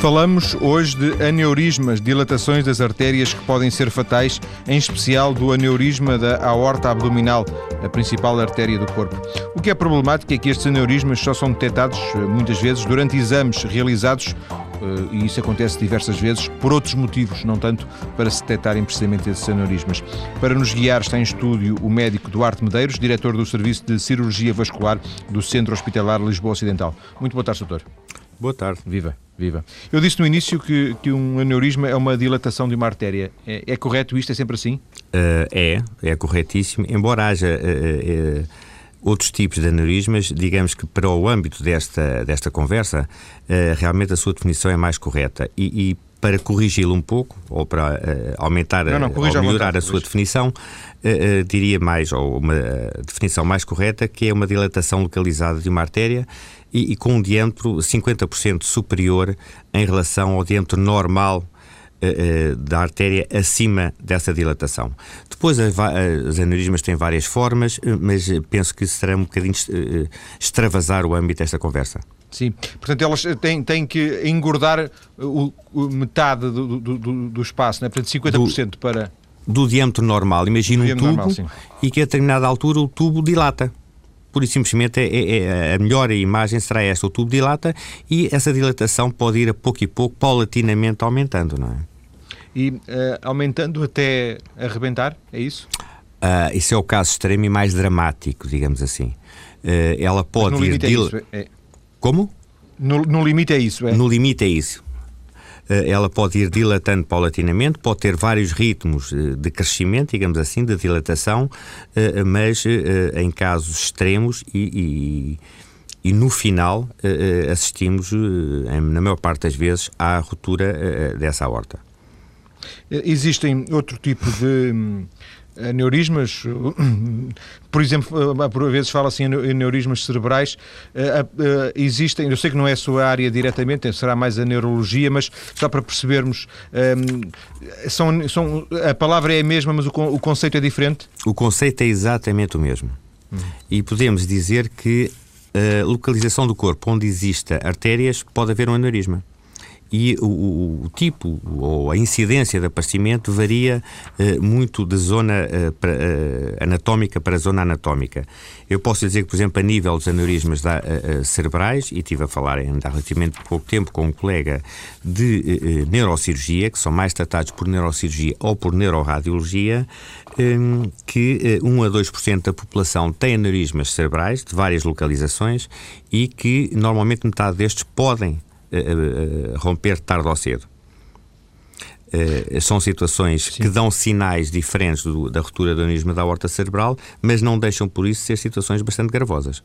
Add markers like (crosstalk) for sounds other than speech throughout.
Falamos hoje de aneurismas, dilatações das artérias que podem ser fatais, em especial do aneurisma da aorta abdominal, a principal artéria do corpo. O que é problemático é que estes aneurismas só são detectados, eh, muitas vezes, durante exames realizados eh, e isso acontece diversas vezes por outros motivos, não tanto para se detectarem precisamente esses aneurismas. Para nos guiar está em estúdio o médico Duarte Medeiros, diretor do Serviço de Cirurgia Vascular do Centro Hospitalar Lisboa Ocidental. Muito boa tarde, doutor. Boa tarde. Viva, viva. Eu disse no início que, que um aneurisma é uma dilatação de uma artéria. É, é correto isto? É sempre assim? Uh, é, é corretíssimo. Embora haja uh, uh, outros tipos de aneurismas, digamos que para o âmbito desta, desta conversa, realmente a sua definição é mais correta. E, e para corrigi-lo um pouco, ou para uh, aumentar não, não, ou melhorar a, a sua definição, uh, uh, diria mais, ou uma definição mais correta, que é uma dilatação localizada de uma artéria e, e com um diâmetro 50% superior em relação ao diâmetro normal da artéria acima dessa dilatação. Depois, as aneurismas têm várias formas, mas penso que será um bocadinho extravasar o âmbito desta conversa. Sim, portanto elas têm, têm que engordar o, o metade do, do, do, do espaço, né? portanto 50% do, para... Do diâmetro normal. Imagina um tubo normal, e que a determinada altura o tubo dilata pura e simplesmente é, é, é, a melhor imagem será esta. O tubo dilata e essa dilatação pode ir a pouco e pouco, paulatinamente aumentando, não é? E uh, aumentando até arrebentar, é isso? Uh, isso é o caso extremo e mais dramático, digamos assim. Uh, ela pode ir. Dil... é isso, é... Como? No, no limite é isso, é? No limite é isso. Eh, ela pode ir dilatando paulatinamente, pode ter vários ritmos eh, de crescimento, digamos assim, de dilatação, eh, mas em casos extremos e, e, e no final assistimos, na maior parte das vezes, à ruptura dessa aorta. Existem outro tipo de hum, aneurismas, (coughs) por exemplo, por vezes fala-se em aneurismas cerebrais, eh, eh, existem, eu sei que não é a sua área diretamente, será mais a neurologia, mas só para percebermos, ehm, são, são, a palavra é a mesma, mas o, o conceito é diferente? O conceito é exatamente o mesmo. Hum. E podemos dizer que a localização do corpo onde exista artérias pode haver um aneurisma e o, o, tipo ou a incidência de aparecimento varia eh, muito de zona eh, para, eh, anatómica para zona anatómica. Eu posso dizer que, por exemplo, a nível dos aneurismas da, eh, eh, cerebrais, e estive a falar ainda há relativamente pouco tempo com um colega de eh, neurocirurgia, que são mais tratados por neurocirurgia ou por neuroradiologia, que 1 a 2% da população tem aneurismas cerebrais de várias localizações e que normalmente metade destes podem romper tarde ou cedo. Uh, são situações Sim. que dão sinais diferentes do, da ruptura do aneurysma da aorta cerebral, mas não deixam por isso ser situações bastante gravosas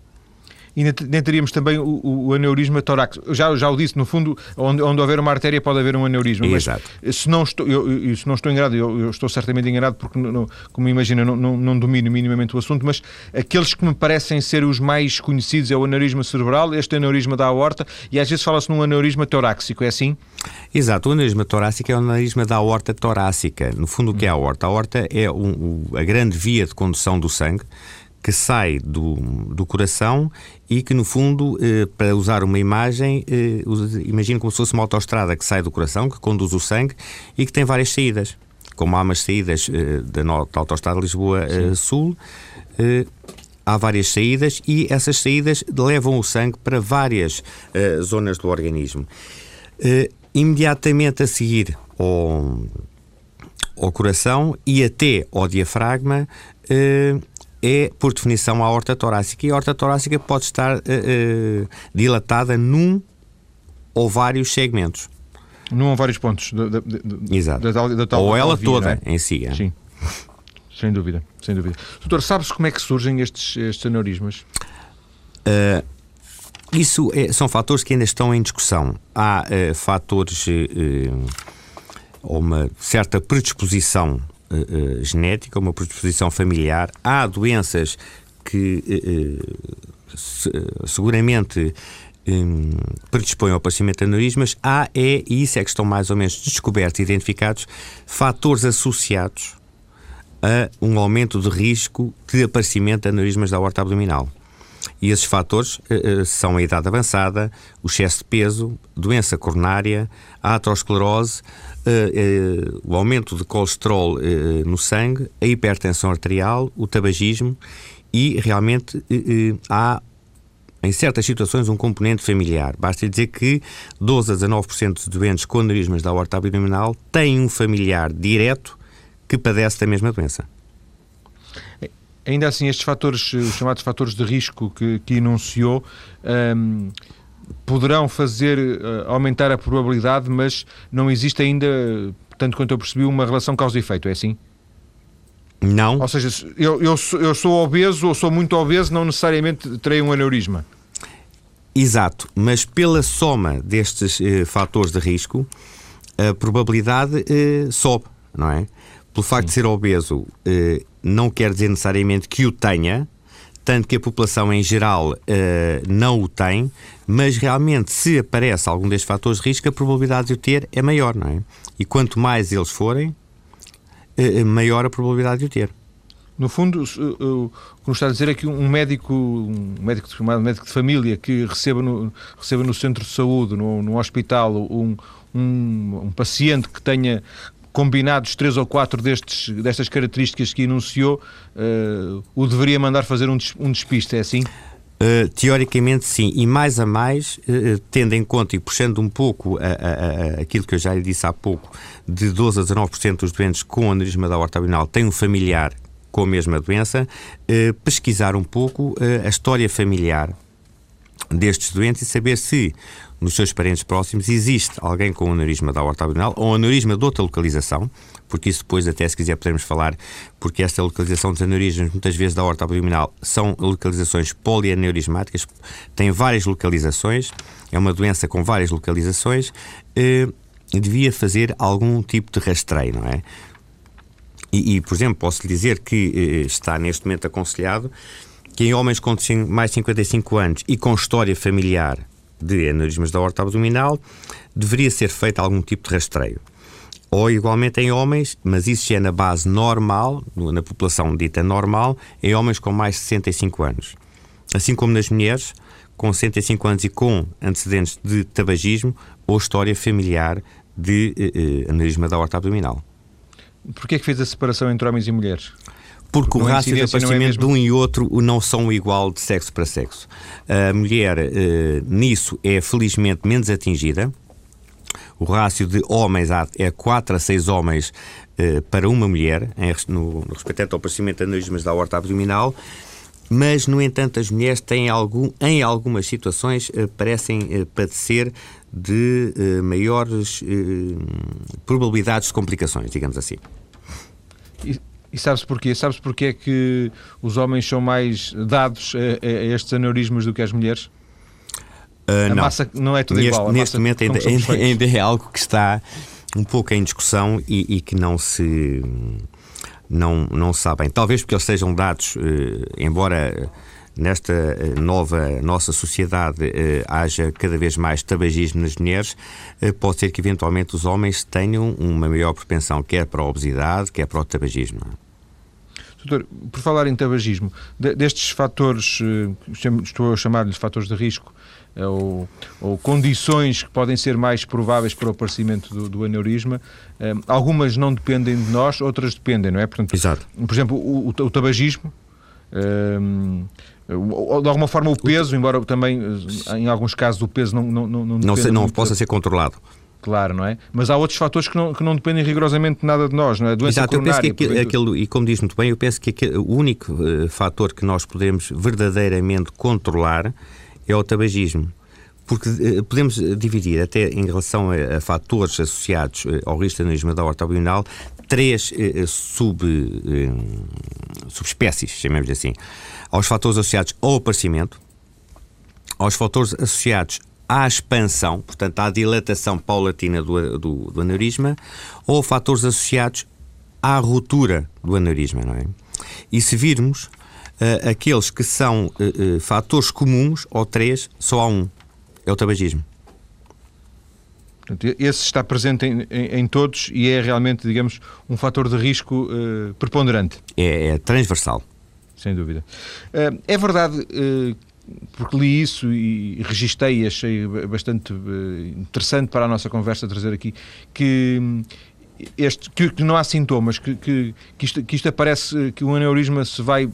e nem teríamos também o, o, aneurisma torácico. Já, já o disse, no fundo, onde, onde houver uma artéria pode haver um aneurisma. Exato. Mas se não estou, eu, se não estou enganado, eu, eu estou certamente enganado porque, não, como imagina, não, não, não, domino minimamente o assunto, mas aqueles que me parecem ser os mais conhecidos é o aneurisma cerebral, este aneurisma da aorta e às vezes fala-se num aneurisma torácico, é assim? Exato, o aneurisma torácico é o aneurisma da aorta torácica. No fundo, o que é a aorta? A aorta é um, a grande via de condução do sangue que sai do, do coração e que, no fundo, eh, para usar uma imagem, eh, imagino como se fosse uma autoestrada que sai do coração, que conduz o sangue e que tem várias saídas. Como há umas saídas eh, da, da autoestrada Lisboa-Sul, eh, há várias saídas e essas saídas levam o sangue para várias eh, zonas do organismo. Eh, imediatamente a seguir ao, ao coração e até ao diafragma, é, por definição, a aorta torácica. E a aorta torácica pode estar uh, uh, dilatada num ou vários segmentos. Num ou vários pontos. Da, da, da, Exato. Da, tal, ou ela via, toda é? em si. É? Sim. Sem dúvida, sem dúvida. Doutor, sabes como é que surgem estes, estes aneurismas? Uh, isso é, são fatores que ainda estão em discussão. Há uh, fatores, uh, uma certa predisposição uh, genética, uma predisposição familiar. Há doenças que uh, seguramente um, predispõem ao aparecimento de aneurismas. Há, é, e isso é que estão mais ou menos descobertos e identificados, fatores associados a um aumento de risco de aparecimento de aneurismas da aorta abdominal. E esses fatores uh, são a idade avançada, o excesso de peso, doença coronária, a aterosclerose, o aumento de colesterol no sangue, a hipertensão arterial, o tabagismo e realmente há em certas situações, um componente familiar. Basta dizer que 12 a 19% de doentes com aneurismas da aorta abdominal têm um familiar direto que padece da mesma doença. Ainda assim, estes fatores, os chamados fatores de risco que, que enunciou, um, poderão fazer uh, aumentar a probabilidade, mas não existe ainda, tanto quanto eu percebi, uma relação causa efeito, é assim? Não. Ou seja, eu, eu, sou, eu sou obeso ou sou muito obeso, não necessariamente terei um aneurisma. Exato, mas pela soma destes eh, fatores de risco, a probabilidade eh, sobe, não é? Pelo facto Sim. de ser obeso, eh, não quer dizer necessariamente que o tenha, tanto que a população em geral eh, não o tem, mas realmente se aparece algum destes fatores de risco, a probabilidade de o ter é maior, não é? E quanto mais eles forem, eh, maior a probabilidade de o ter. No fundo, o que nos está a dizer é que um médico, um médico chamado médico de família que receba no, receba no centro de saúde, no, no hospital, um, um, um paciente que tenha combinados três ou quatro destes, destas características que enunciou, uh, o deveria mandar fazer um, um despiste, é assim? Uh, teoricamente sim, e mais a mais, uh, tendo em conta e puxando um pouco a, a, a, aquilo que eu já lhe disse há pouco, de 12 a 19% dos doentes com aneurisma da aorta abdominal têm um familiar com a mesma doença, eh, pesquisar um pouco eh, a história familiar destes doentes e saber se nos seus parentes próximos existe alguém com aneurisma da aorta abdominal ou aneurisma de outra localização, porque isso depois até se quiser podemos falar, porque esta localização dos aneurismas muitas vezes da aorta abdominal são localizações polianeurismáticas, tem várias localizações, é uma doença com várias localizações, eh, devia fazer algum tipo de rastreio, não é? E, e por exemplo, posso lhe dizer que eh, está neste momento aconselhado que em homens com mais de 55 anos e com história familiar de aneurismas da horta abdominal, deveria ser feito algum tipo de rastreio. Ou igualmente em homens, mas isso já é na base normal, na população dita normal, em homens com mais de 65 anos. Assim como nas mulheres, com 65 anos e com antecedentes de tabagismo ou história familiar de eh, eh aneurisma da horta abdominal. Porquê é que fez a separação entre homens e mulheres? Porque, o rácio de é aparecimento é de um e outro não são igual de sexo para sexo. A mulher, eh, nisso, é felizmente menos atingida. O rácio de homens é 4 a 6 homens eh, para uma mulher, em, no, no respeito ao aparecimento de aneurismas da horta abdominal mas, no entanto, as mulheres têm algum, em algumas situações eh, parecem padecer de maiores probabilidades de complicações, digamos assim. E, e sabe-se porquê? Sabe-se porquê é que os homens são mais dados a, a, estes aneurismas do que as mulheres? Uh, a não. massa não é tudo neste, igual. Neste momento ainda, ainda, ainda, é algo que está um pouco em discussão e, e que não se não, não sabem. Talvez porque eles sejam dados, eh, embora nesta eh, nova nossa sociedade eh, haja cada vez mais tabagismo nas mulheres, eh, pode ser que eventualmente os homens tenham uma maior propensão quer para a obesidade, quer para o tabagismo. Doutor, por falar em tabagismo, destes fatores, eh, estou a chamar-lhes fatores de risco, eh, ou, ou, condições que podem ser mais prováveis para o aparecimento do, do aneurisma, um, algumas não dependem de nós, outras dependem, não é? Portanto, Exato. Por exemplo, o, o, tabagismo, um, de alguma forma o peso, embora também em alguns casos o peso não não não, não, não, não possa ser controlado. Claro, não é? Mas há outros fatores que não, que não dependem rigorosamente de nada de nós, não é? Doença Exato, eu penso que aquilo, aquilo, e como diz muito bem, eu penso que aquele, o único uh, fator que nós podemos verdadeiramente controlar é o tabagismo. Porque uh, podemos dividir, até em relação a, a fatores associados uh, ao risco de aneurisma da horta abdominal, três sub, subespécies, chamemos assim. Aos fatores associados ao aparecimento, aos fatores associados à expansão, portanto, à dilatação paulatina do, do, do aneurisma, ou fatores associados à ruptura do aneurisma, não é? E se virmos uh, aqueles que são uh, uh, fatores comuns, ou três, só há um, é o tabagismo. Portanto, esse está presente em, em, em, todos e é realmente, digamos, um fator de risco preponderante. É, é transversal. Sem dúvida. é verdade porque li isso e registrei e achei bastante eh, interessante para a nossa conversa trazer aqui, que este, que, que não há sintomas, que, que, que, isto, que isto aparece, que o aneurisma se vai uh,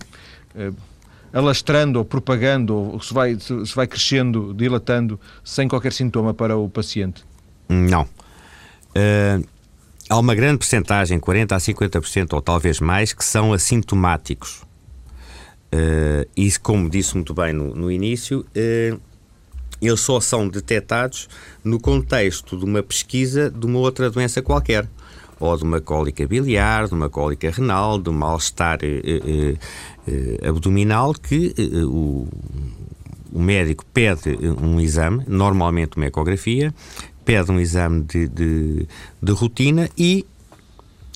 alastrando ou propagando, ou se vai, se, vai crescendo, dilatando, sem qualquer sintoma para o paciente? Não. Uh, há uma grande percentagem, 40% a 50% ou talvez mais, que são assintomáticos. Uh, e como disse muito bem no, no início, uh, eles só são detectados no contexto de uma pesquisa de uma outra doença qualquer. Ou de uma cólica biliar, de uma cólica renal, de um mal-estar uh, abdominal, que o, o médico pede um exame, normalmente uma ecografia, pede um exame de, de, de rotina e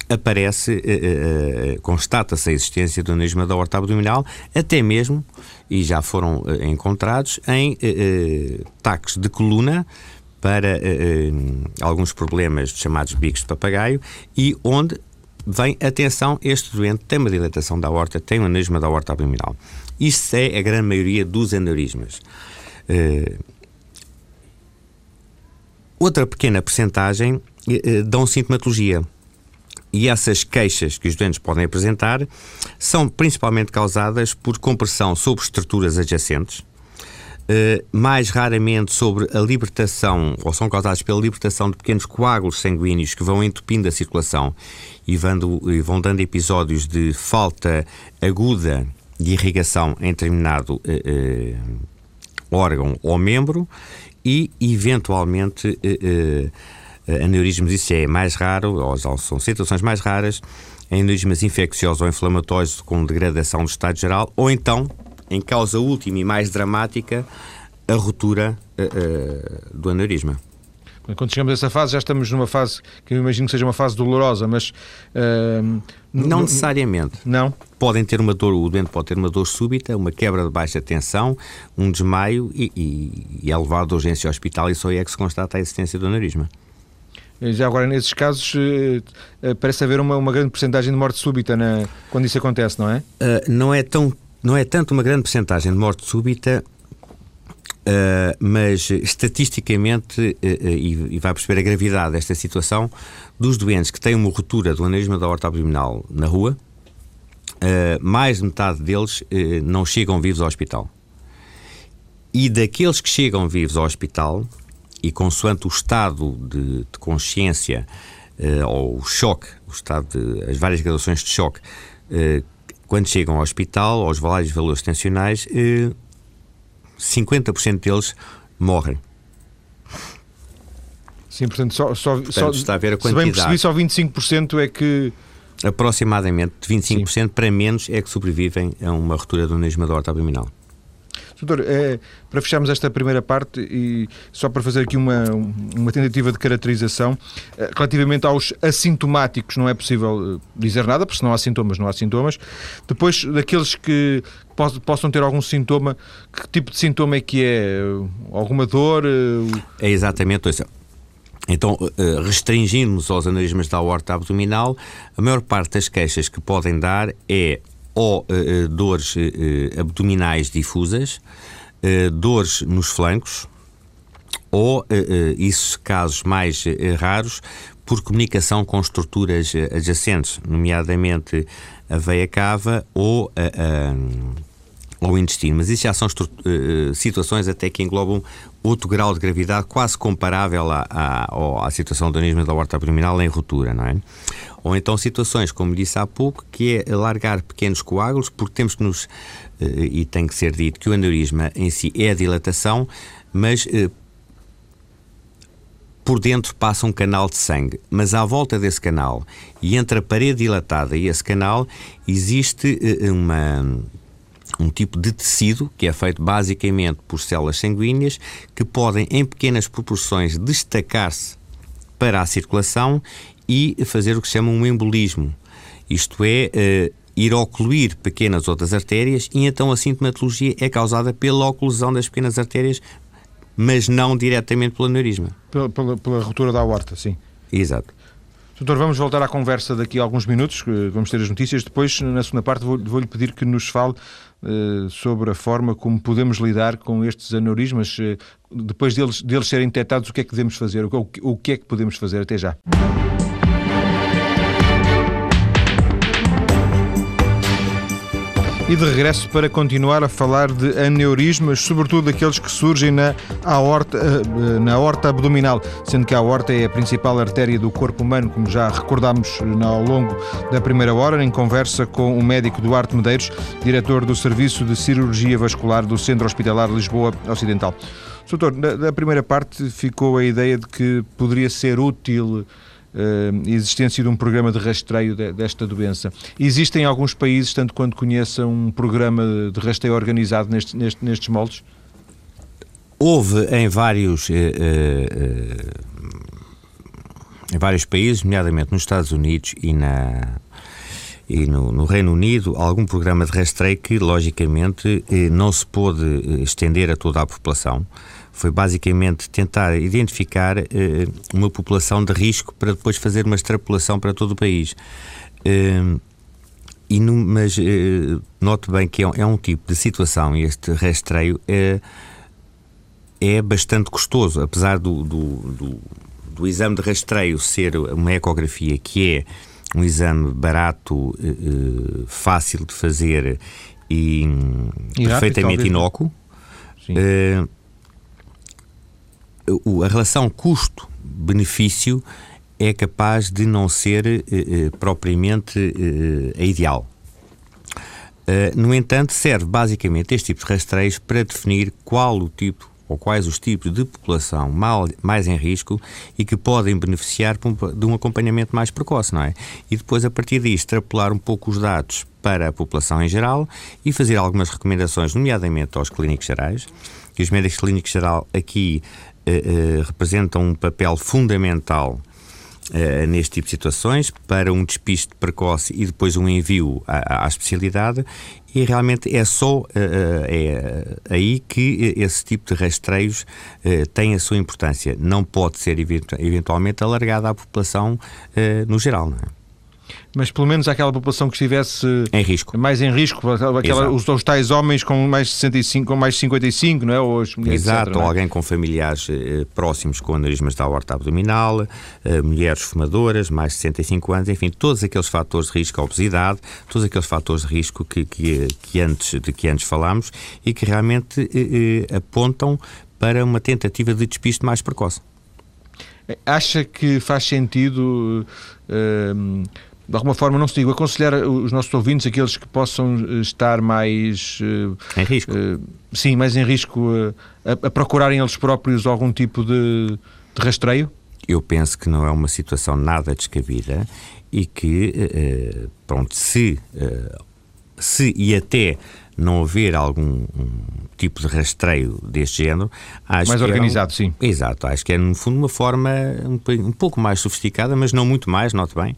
aparece, uh, uh, constata-se a existência do aneurisma da horta abdominal, até mesmo, e já foram uh, encontrados, em taques de coluna para alguns problemas chamados bicos de papagaio e onde vem, atenção, este doente tem uma dilatação da horta, tem um aneurisma da horta abdominal. Isso é a grande maioria dos aneurismas. outra pequena percentagem dão sintomatologia e essas queixas que os doentes podem apresentar são principalmente causadas por compressão sobre estruturas adjacentes, Uh, mais raramente sobre a libertação, ou são causadas pela libertação de pequenos coágulos sanguíneos que vão entupindo a circulação e vão, dando episódios de falta aguda de irrigação em determinado uh, uh, órgão ou membro e, eventualmente, uh, aneurismas, isso é mais raro, ou são situações mais raras, aneurismas infecciosos ou inflamatórios com degradação do estado geral, ou então, em causa última e mais dramática, a ruptura uh, uh, do aneurisma. Quando chegamos a essa fase, já estamos numa fase que eu imagino que seja uma fase dolorosa, mas. Uh, não necessariamente. Não? Podem ter uma dor, o doente pode ter uma dor súbita, uma quebra de baixa tensão, um desmaio e, e, e é levado de urgência ao hospital e só é que se constata a existência do aneurisma. Já agora, nesses casos, eh, eh, parece haver uma, uma grande porcentagem de morte súbita na, quando isso acontece, não é? Uh, não, é tão, não é tanto uma grande porcentagem de morte súbita, uh, mas estatisticamente, uh, e, e, vai perceber a gravidade desta situação, dos doentes que têm uma ruptura do aneurisma da horta abdominal na rua, mais de metade deles não chegam vivos ao hospital. E daqueles que chegam vivos ao hospital, e consoante o estado de, de consciência uh, ou o choque, o estado de, as várias graduações de choque, uh, quando chegam ao hospital, aos vários valores tensionais, uh, eh, 50% deles morrem. Sim, portanto, só, só, portanto, só está a ver a quantidade. Se bem percebi, só 25% é que. Aproximadamente 25% Sim. para menos é que sobrevivem a uma ruptura do aneurisma da horta abdominal. Doutor, é, para fecharmos esta primeira parte e só para fazer aqui uma, uma tentativa de caracterização, eh, relativamente aos assintomáticos não é possível eh, dizer nada, porque se não há sintomas, não há sintomas. Depois, daqueles que possam ter algum sintoma, que tipo de sintoma é que é? Alguma dor? É exatamente isso. Então, restringindo-nos aos aneurismas da aorta abdominal, a maior parte das queixas que podem dar é ou uh, dores uh, abdominais difusas, dores nos flancos, ou, isso casos mais raros, por comunicação com estruturas adjacentes, nomeadamente a veia cava ou a, o intestino. Mas isso já são situações até que englobam outro grau de gravidade quase comparável à, à, à situação do anismo da horta abdominal em ruptura, não é? Ou então situações, como disse há pouco, que é alargar pequenos coágulos, porque temos que nos. Eh, e tem que ser dito que o aneurisma em si é a dilatação, mas eh, por dentro passa um canal de sangue, mas à volta desse canal e entre a parede dilatada e esse canal existe eh, uma, um tipo de tecido que é feito basicamente por células sanguíneas que podem, em pequenas proporções, destacar-se para a circulação e fazer o que se chama um embolismo. Isto é, uh, ir ocluir pequenas outras artérias e então a sintomatologia é causada pela oclusão das pequenas artérias, mas não diretamente pelo aneurisma. Pela, pela, pela ruptura da aorta, sim. Exato. Doutor, vamos voltar à conversa daqui a alguns minutos, vamos ter as notícias. Depois, na segunda parte, vou-lhe vou pedir que nos fale sobre a forma como podemos lidar com estes aneurismas. Uh, depois deles, deles serem detectados, o que é que devemos fazer? O que é que podemos fazer? Até já. E de regresso para continuar a falar de aneurismas, sobretudo aqueles que surgem na aorta, eh, na aorta abdominal, sendo que a aorta é a principal artéria do corpo humano, como já recordámos ao longo da primeira hora, em conversa com o médico Duarte Medeiros, diretor do Serviço de Cirurgia Vascular do Centro Hospitalar Lisboa Ocidental. Doutor, na primeira parte ficou a ideia de que poderia ser útil existência de um programa de rastreio de, desta doença. Existem alguns países, tanto quanto conheça, um programa de rastreio organizado neste, neste, nestes moldes? Houve em vários, uh, uh, em vários países, nomeadamente nos Estados Unidos e, na, e no, no, Reino Unido, algum programa de rastreio que, logicamente, não se pôde estender a toda a população foi basicamente tentar identificar uh, uma população de risco para depois fazer uma extrapolação para todo o país. Uh, e no, mas uh, note bem que é um, é um, tipo de situação, este rastreio é, é bastante custoso, apesar do, do, do, do exame de rastreio ser uma ecografia que é um exame barato, fácil de fazer e, e perfeitamente inócuo. Uh, a relação custo-benefício é capaz de não ser eh, eh propriamente eh, a ideal. Uh, no entanto, serve basicamente este tipo de rastreios para definir qual o tipo ou quais os tipos de população mal, mais em risco e que podem beneficiar de um acompanhamento mais precoce, não é? E depois, a partir disso, extrapolar um pouco os dados para a população em geral e fazer algumas recomendações, nomeadamente aos clínicos gerais, que os médicos clínicos geral aqui representam um papel fundamental Uh, neste tipo de situações para um despiste precoce e depois um envio à, à especialidade e realmente é só uh, é aí que esse tipo de rastreios uh, tem a sua importância. Não pode ser eventualmente alargado à população no geral. Não é? Mas pelo menos aquela população que estivesse em risco. mais em risco, aquela, os, os, tais homens com mais de 65, com mais de 55, não é? Ou as mulheres, Exato, etc, ou é? alguém com familiares eh, próximos com aneurismas da aorta abdominal, eh, mulheres fumadoras, mais de 65 anos, enfim, todos aqueles fatores de risco, a obesidade, todos aqueles fatores de risco que, que, que antes, de que antes falámos e que realmente eh, eh apontam para uma tentativa de despiste mais precoce. Acha que faz sentido uh, de alguma forma, não se digo, aconselhar os nossos ouvintes, aqueles que possam eh, estar mais. Eh, em risco? Uh, sim, mais em risco, uh, a, a, procurarem eles próprios algum tipo de, de, rastreio? Eu penso que não é uma situação nada descabida e que, uh, pronto, se, se e até não haver algum um tipo de rastreio deste género, acho mais organizado, é um, sim. Exato, acho que é no fundo uma forma um, um pouco mais sofisticada, mas não muito mais, note bem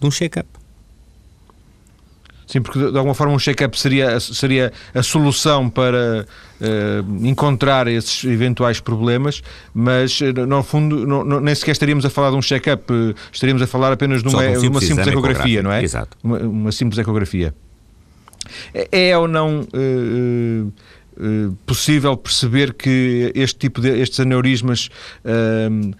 de um check-up. Sim, porque de alguma forma um check-up seria, seria a solução para uh, encontrar esses eventuais problemas, mas eh, no fundo não, não, nem sequer estaríamos a falar de um check-up, eh, estaríamos a falar apenas de uma, um simples, uma simples ecografia, não é? Exato. Uma, uma, simples ecografia. É, é ou não. Uh, possível perceber que este tipo de estes aneurismas uh,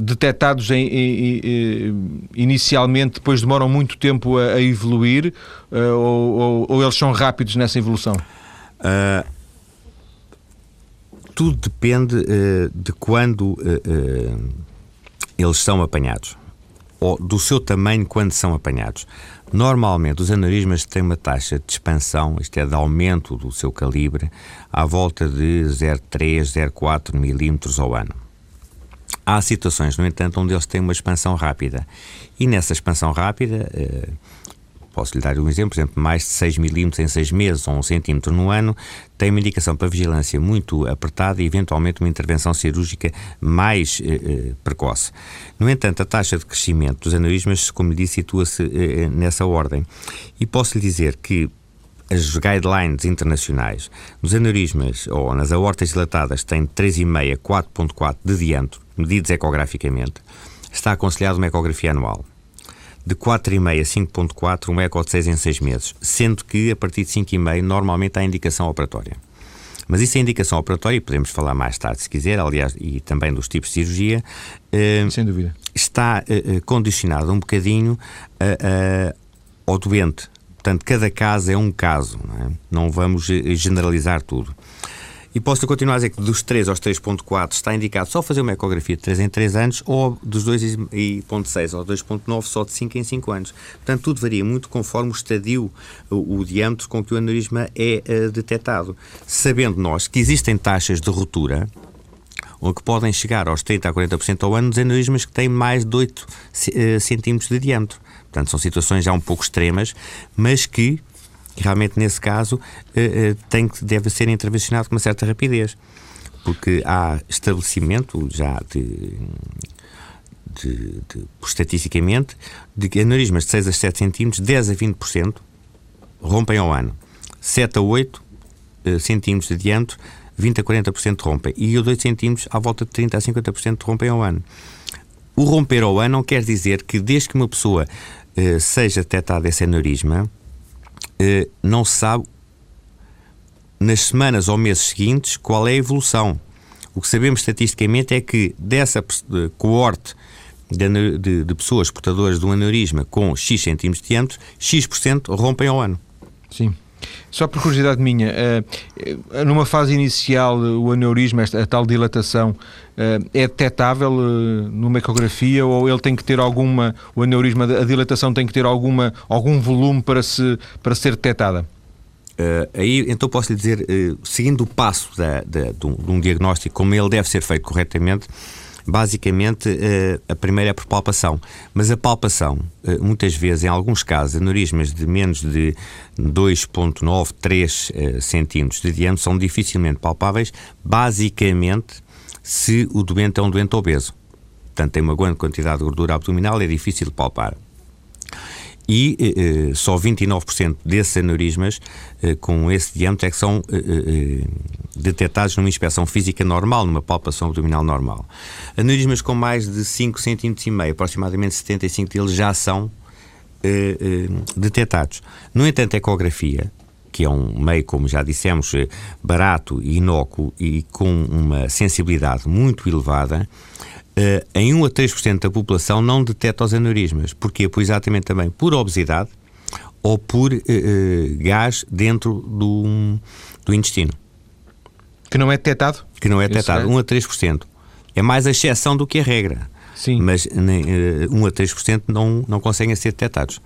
detectados em, em, em, inicialmente depois demoram muito tempo a, a evoluir ou, ou, ou, eles são rápidos nessa evolução? Uh, tudo depende de quando eles são apanhados ou do seu tamanho quando são apanhados. Normalmente, os aneurismas têm uma taxa de expansão, isto é, de aumento do seu calibre, à volta de 0,3, 0,4 milímetros ao ano. Há situações, no entanto, onde eles têm uma expansão rápida. E nessa expansão rápida, eh, Posso lhe dar um exemplo, por exemplo, mais de 6 milímetros em 6 meses ou 1 centímetro no ano tem uma indicação para vigilância muito apertada e eventualmente uma intervenção cirúrgica mais eh, eh, precoce. No entanto, a taxa de crescimento dos aneurismas, como lhe disse, situa-se eh, eh, nessa ordem. E posso lhe dizer que as guidelines internacionais nos aneurismas ou nas aortas dilatadas têm 3,5 a 4,4 de diâmetro, medidos ecograficamente, está aconselhado uma ecografia anual. De 4,5 a 5,4, um eco de 6 em 6 meses, sendo que a partir de 5,5 normalmente há indicação operatória. Mas isso é indicação operatória, e podemos falar mais tarde se quiser, aliás, e também dos tipos de cirurgia. Uh, Sem dúvida. Está uh, condicionado um bocadinho ao doente. Portanto, cada caso é um caso, não, é? não vamos generalizar tudo. E posso continuar a dizer que dos 3 aos 3.4 está indicado só fazer uma ecografia de 3 em 3 anos ou dos 2.6 ao 2.9 só de 5 em 5 anos. Portanto, tudo varia muito conforme o estadio, o, o diâmetro com que o aneurisma é uh, detectado. Sabendo nós que existem taxas de ruptura ou que podem chegar aos 30% a 40% ao ano dos aneurismas que têm mais de 8 uh, eh, centímetros de diâmetro. Portanto, são situações já um pouco extremas, mas que realmente nesse caso eh, eh, tem que, deve ser intervencionado com uma certa rapidez, porque há estabelecimento já de, de, de, estatisticamente de que aneurismas de 6 a 7 centímetros, 10 a 20% rompem ao ano. 7 a 8 uh, centímetros de diâmetro, 20 a 40% rompem. E os 8 centímetros, à volta de 30 a 50% rompem ao ano. O romper ao ano não quer dizer que desde que uma pessoa uh, seja detectada esse aneurisma, eh, não se sabe nas semanas ou meses seguintes qual é a evolução. O que sabemos estatisticamente é que dessa coorte de, de, de pessoas portadoras de um aneurisma com X centímetros de diâmetro, X% rompem ao ano. Sim. Só por curiosidade minha, uh, numa fase inicial, o aneurisma, esta, a tal dilatação, uh, é detectável uh, numa ecografia ou ele tem que ter alguma, o aneurisma, a dilatação tem que ter alguma, algum volume para, se, para ser detectada? aí, então posso lhe dizer, seguindo o passo da, da, de, um, de um diagnóstico, como ele deve ser feito corretamente, basicamente eh, a primeira é por palpação. Mas a palpação, eh, muitas vezes, em alguns casos, aneurismas de menos de 2,9, 3 eh, centímetros de diâmetro são dificilmente palpáveis, basicamente se o doente é um doente obeso. Portanto, tem uma grande quantidade de gordura abdominal, é difícil de palpar e eh, só 29% desses aneurismas eh, com esse diâmetro é que são eh, detectados numa inspeção física normal, numa palpação abdominal normal. Aneurismas com mais de 5 cm e meio, aproximadamente 75 deles já são detectados. No entanto, a ecografia, que é um meio, como já dissemos, barato e inócuo e com uma sensibilidade muito elevada, uh, em 1 a 3% da população não detecta os aneurismas. Porquê? Pois exatamente também por obesidade ou por gás dentro do, do intestino. Que não é detectado? Que não é detectado, é... 1 a 3%. É mais a exceção do que a regra. Sim. Mas uh, 1 a 3% não, não conseguem ser detectados.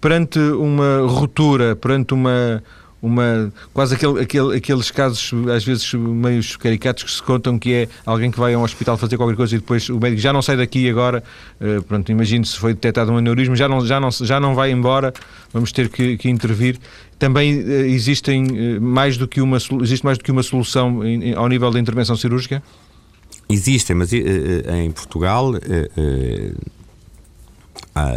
Perante uma ruptura, perante uma uma quase aquele, aquele, aqueles casos às vezes meio caricatos que se contam que é alguém que vai a um hospital fazer qualquer coisa e depois o médico já não sai daqui agora uh, pronto, imagino se foi detectado um aneurisma já não, já não, já não vai embora vamos ter que, que intervir também uh, existem uh, mais do que uma existe mais do que uma solução ao nível da intervenção cirúrgica? Existem, mas em Portugal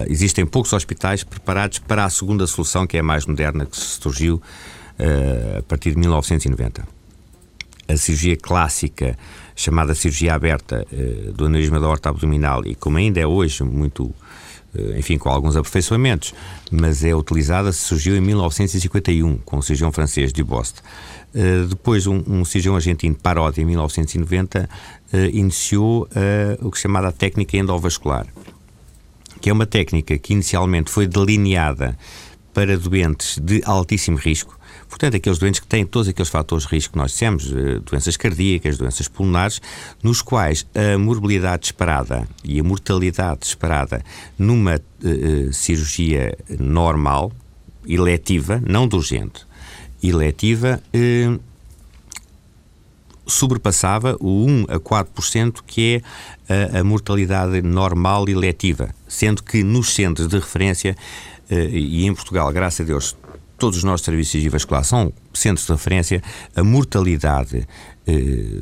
existem poucos hospitais preparados para a segunda solução, que é a mais moderna, que surgiu a partir de 1990. A cirurgia clássica, chamada cirurgia aberta do aneurisma da horta abdominal, e como ainda é hoje muito, enfim, com alguns aperfeiçoamentos, mas é utilizada, surgiu em 1951, com o cirurgião francês Dubost. depois, um, um cirurgião argentino, Parodi, em 1990, iniciou o que se chamava a técnica endovascular que é uma técnica que inicialmente foi delineada para doentes de altíssimo risco, portanto, aqueles doentes que têm todos aqueles fatores de risco que nós dissemos, eh, doenças cardíacas, doenças pulmonares, nos quais a morbilidade esperada e a mortalidade esperada numa uh, cirurgia normal, eletiva, não de urgente, eletiva, sobrepassava o 1 a 4% que é a, a mortalidade normal e letiva, sendo que nos centros de referência, eh, e em Portugal, graças a Deus, todos os nossos serviços de vascular são centros de referência, a mortalidade eh,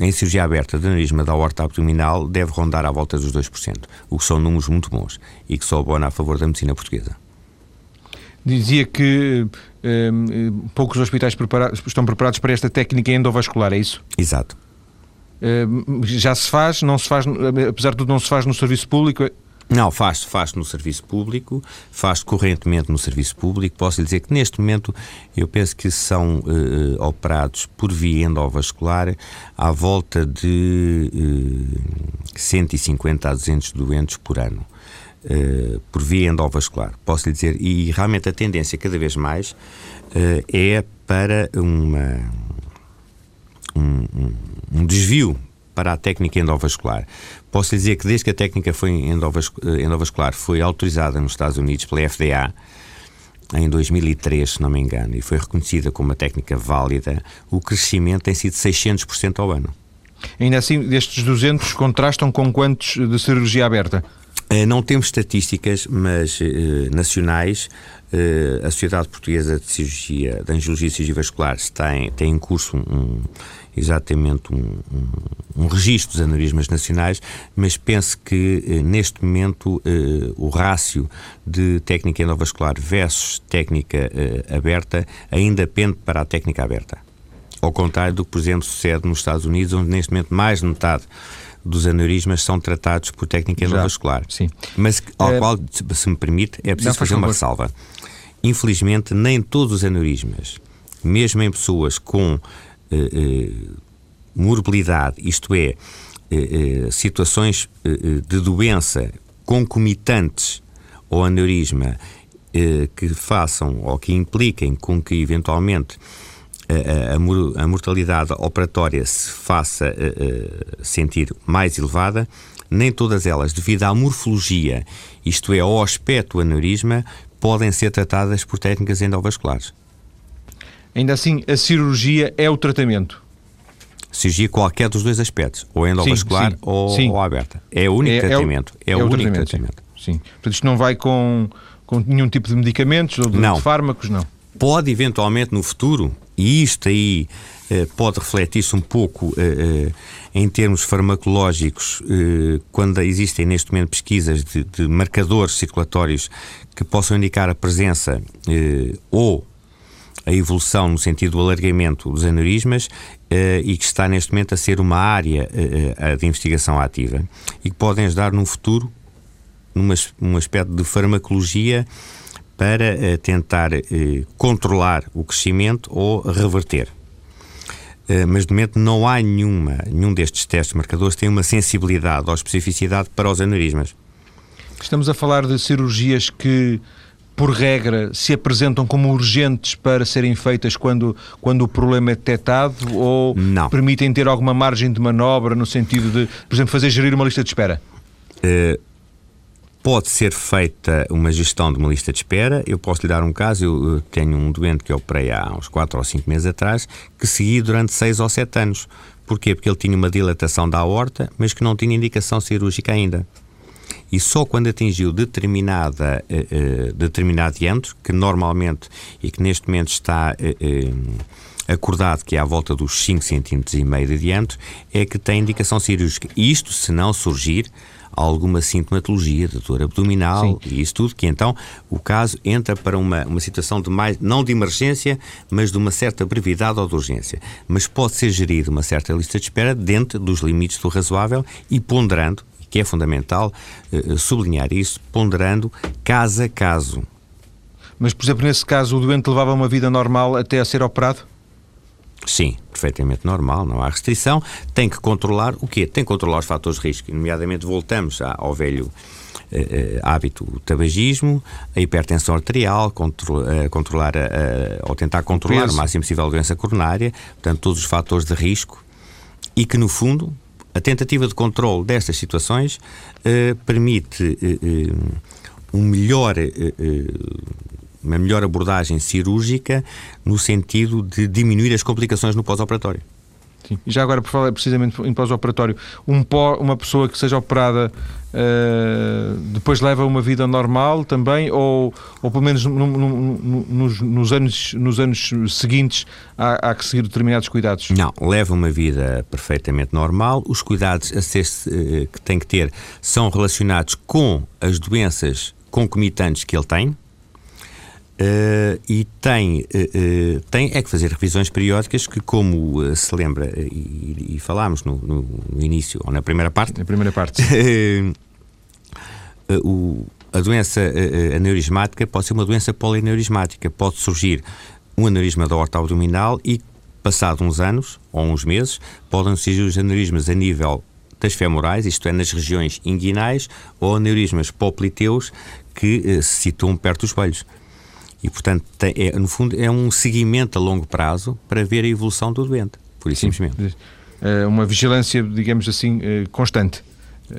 em cirurgia aberta de aneurisma da horta abdominal deve rondar à volta dos 2%, o que são números muito bons e que só abona a favor da medicina portuguesa. Dizia que um, poucos hospitais preparados, estão preparados para esta técnica endovascular, é isso? Exato. Um, já se faz, não se faz, apesar de tudo, não se faz no serviço público? Não, faz, faz no serviço público, faz correntemente no serviço público. Posso lhe dizer que neste momento eu penso que são uh, operados por via endovascular à volta de uh, 150 a 200 doentes por ano. Uh, por via endovascular, posso lhe dizer, e realmente a tendência cada vez mais é para uma, um, um, um desvio para a técnica endovascular. Posso lhe dizer que desde que a técnica foi endovascular foi autorizada nos Estados Unidos pela FDA, em 2003, se não me engano, e foi reconhecida como uma técnica válida, o crescimento tem sido 600% ao ano. Ainda assim, destes 200 contrastam com quantos de cirurgia aberta? Eh, não temos estatísticas, mas eh, nacionais. Eh, a Sociedade Portuguesa de Cirurgia, de Angiologia e Cirurgia Vascular tem, tem em curso um, exatamente um, um, um registro dos aneurismas nacionais, mas penso que eh, neste momento eh, o rácio de técnica endovascular versus técnica eh, aberta ainda pende para a técnica aberta. Ao contrário do que, por exemplo, sucede nos Estados Unidos, onde neste momento mais de metade dos aneurismas são tratados por técnica endovascular. sim. Mas ao é... qual, se me permite, é preciso Não, fazer uma ressalva. Infelizmente, nem todos os aneurismas, mesmo em pessoas com morbilidade, isto é, eh, situações de doença concomitantes ao aneurisma que façam ou que impliquem com que eventualmente a mortalidade operatória se faça sentir mais elevada, nem todas elas, devido à morfologia, isto é, ao aspecto do aneurisma, podem ser tratadas por técnicas endovasculares. Ainda assim, a cirurgia é o tratamento? Cirurgia qualquer dos dois aspectos, ou endovascular sim, sim, ou, sim. ou, aberta. É o único é, tratamento. É, o, é, é o único tratamento. tratamento. Sim. Portanto, isto não vai com, com nenhum tipo de medicamentos ou de, de fármacos, não? Pode eventualmente no futuro, e isto aí eh, pode refletir-se um pouco eh, eh, em termos farmacológicos, eh, quando existem neste momento pesquisas de, de, marcadores circulatórios que possam indicar a presença eh, ou a evolução no sentido do alargamento dos aneurismas uh, e que está neste momento a ser uma área uh, de investigação ativa e que podem ajudar no futuro num um aspecto de farmacologia para tentar controlar o crescimento ou reverter. mas de momento não há nenhuma, nenhum destes testes marcadores tem uma sensibilidade ou especificidade para os aneurismas. Estamos a falar de cirurgias que por regra, se apresentam como urgentes para serem feitas quando, quando o problema é detectado ou Não. permitem ter alguma margem de manobra no sentido de, por exemplo, fazer gerir uma lista de espera? Uh, pode ser feita uma gestão de uma lista de espera. Eu posso lhe dar um caso. Eu tenho um doente que eu operei há uns 4 ou 5 meses atrás que segui durante 6 ou 7 anos. Porquê? Porque ele tinha uma dilatação da aorta, mas que não tinha indicação cirúrgica ainda e só quando atingiu determinada, uh, uh, determinado diâmetro, que normalmente e que neste momento está uh, acordado que é à volta dos 5 cm e meio de diâmetro, é que tem indicação cirúrgica. Isto se não surgir alguma sintomatologia de dor abdominal Sim. e isso tudo, que então o caso entra para uma, uma situação de mais, não de emergência, mas de uma certa brevidade ou de urgência. Mas pode ser gerido uma certa lista de espera dentro dos limites do razoável e ponderando que é fundamental uh, sublinhar isso, ponderando caso a caso. Mas, por exemplo, nesse caso, o doente levava uma vida normal até a ser operado? Sim, perfeitamente normal, não há restrição. Tem que controlar o quê? Tem que controlar os fatores de risco. Nomeadamente, voltamos ao velho eh, hábito, o tabagismo, a hipertensão arterial, contro, controlar ou tentar controlar o, o máximo possível a doença coronária, portanto, todos os fatores de risco e que, no fundo, a tentativa de controle destas situações uh, permite uh, um melhor, uma melhor abordagem cirúrgica no sentido de diminuir as complicações no pós-operatório. Sim. E já agora, por falar precisamente em pós-operatório, um uma pessoa que seja operada uh, depois leva uma vida normal também, ou, ou pelo menos no, no, no, nos, nos, anos, nos anos seguintes há, há, que seguir determinados cuidados? Não, leva uma vida perfeitamente normal. Os cuidados a ser, uh, que tem que ter são relacionados com as doenças concomitantes que ele tem Uh, e tem, uh, tem é que fazer revisões periódicas que, como se lembra, e, e falámos no, no, início, ou na primeira parte... Na primeira parte. (laughs) o, a doença aneurismática pode ser uma doença polineurismática. Pode surgir um aneurisma da horta abdominal e, passado uns anos ou uns meses, podem surgir os aneurismas a nível das femorais, isto é, nas regiões inguinais, ou aneurismas popliteus que se situam perto dos joelhos. E, portanto, é, no fundo, é um seguimento a longo prazo para ver a evolução do doente, por isso simplesmente. É uma vigilância, digamos assim, eh, constante.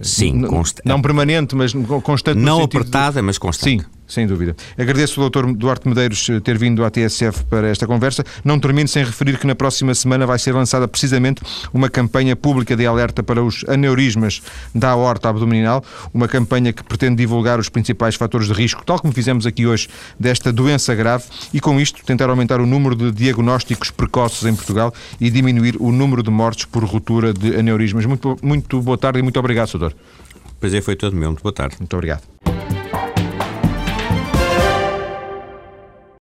Sim, constante. Não permanente, mas constante. Não apertada, de... mas constante. Sim, sem dúvida. Agradeço ao Dr. Duarte Medeiros eh, ter vindo à TSF para esta conversa. Não termino sem referir que na próxima semana vai ser lançada precisamente uma campanha pública de alerta para os aneurismas da aorta abdominal, uma campanha que pretende divulgar os principais fatores de risco, tal como fizemos aqui hoje, desta doença grave e com isto tentar aumentar o número de diagnósticos precoces em Portugal e diminuir o número de mortes por ruptura de aneurismas. Muito, muito boa tarde e muito obrigado, Sr. Pois é, foi todo meu. Muito boa tarde. Muito obrigado.